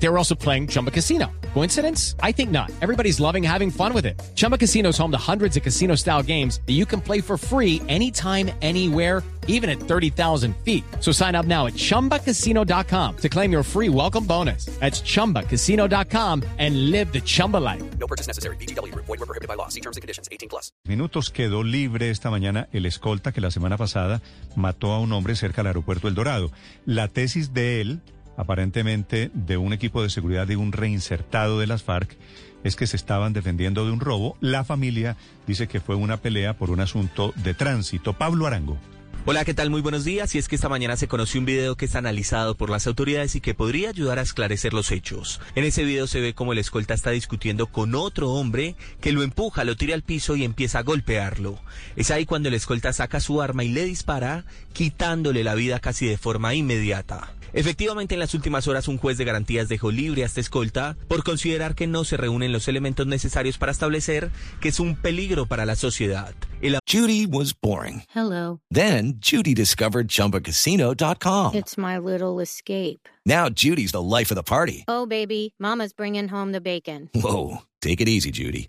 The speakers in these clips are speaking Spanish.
They were also playing Chumba Casino. Coincidence? I think not. Everybody's loving having fun with it. Chumba Casino is home to hundreds of casino style games that you can play for free anytime, anywhere, even at 30,000 feet. So sign up now at chumbacasino.com to claim your free welcome bonus. That's chumbacasino.com and live the Chumba life. No purchase necessary. BGW. Void were prohibited by law. See terms and conditions. 18 plus. minutos quedó libre esta mañana el escolta que la semana pasada mató a un hombre cerca del aeropuerto El Dorado. La tesis de él, aparentemente de un equipo de seguridad de un reinsertado de las FARC, es que se estaban defendiendo de un robo. La familia dice que fue una pelea por un asunto de tránsito. Pablo Arango. Hola, ¿qué tal? Muy buenos días. Y es que esta mañana se conoció un video que es analizado por las autoridades y que podría ayudar a esclarecer los hechos. En ese video se ve como el escolta está discutiendo con otro hombre que lo empuja, lo tira al piso y empieza a golpearlo. Es ahí cuando el escolta saca su arma y le dispara, quitándole la vida casi de forma inmediata. Efectivamente, en las últimas horas un juez de garantías dejó libre a este escolta por considerar que no se reúnen los elementos necesarios para establecer que es un peligro para la sociedad. El Judy was boring. Hello. Then Judy discovered ChumbaCasino.com. It's my little escape. Now Judy's the life of the party. Oh, baby, Mama's bringing home the bacon. Whoa, take it easy, Judy.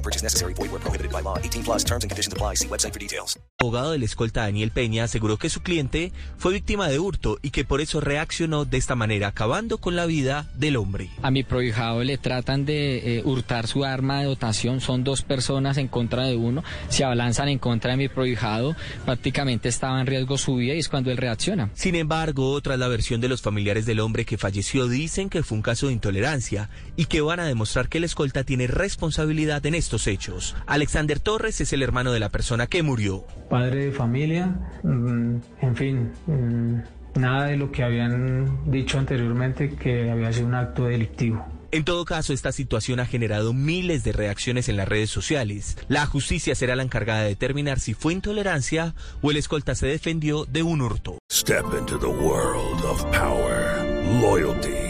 No purchase necessary. Void were prohibited by law. 18 plus terms and conditions apply. See website for details. abogado del escolta Daniel Peña aseguró que su cliente fue víctima de hurto y que por eso reaccionó de esta manera, acabando con la vida del hombre. A mi prohijado le tratan de eh, hurtar su arma de dotación. Son dos personas en contra de uno. Se abalanzan en contra de mi prohijado. Prácticamente estaba en riesgo su vida y es cuando él reacciona. Sin embargo, tras la versión de los familiares del hombre que falleció, dicen que fue un caso de intolerancia y que van a demostrar que el escolta tiene responsabilidad en estos hechos. Alexander Torres es el hermano de la persona que murió. padre de familia, mm, en fin, mm, nada de lo que habían dicho anteriormente que había sido un acto delictivo. En todo caso, esta situación ha generado miles de reacciones en las redes sociales. La justicia será la encargada de determinar si fue intolerancia o el escolta se defendió de un hurto. Step into the world of power, loyalty,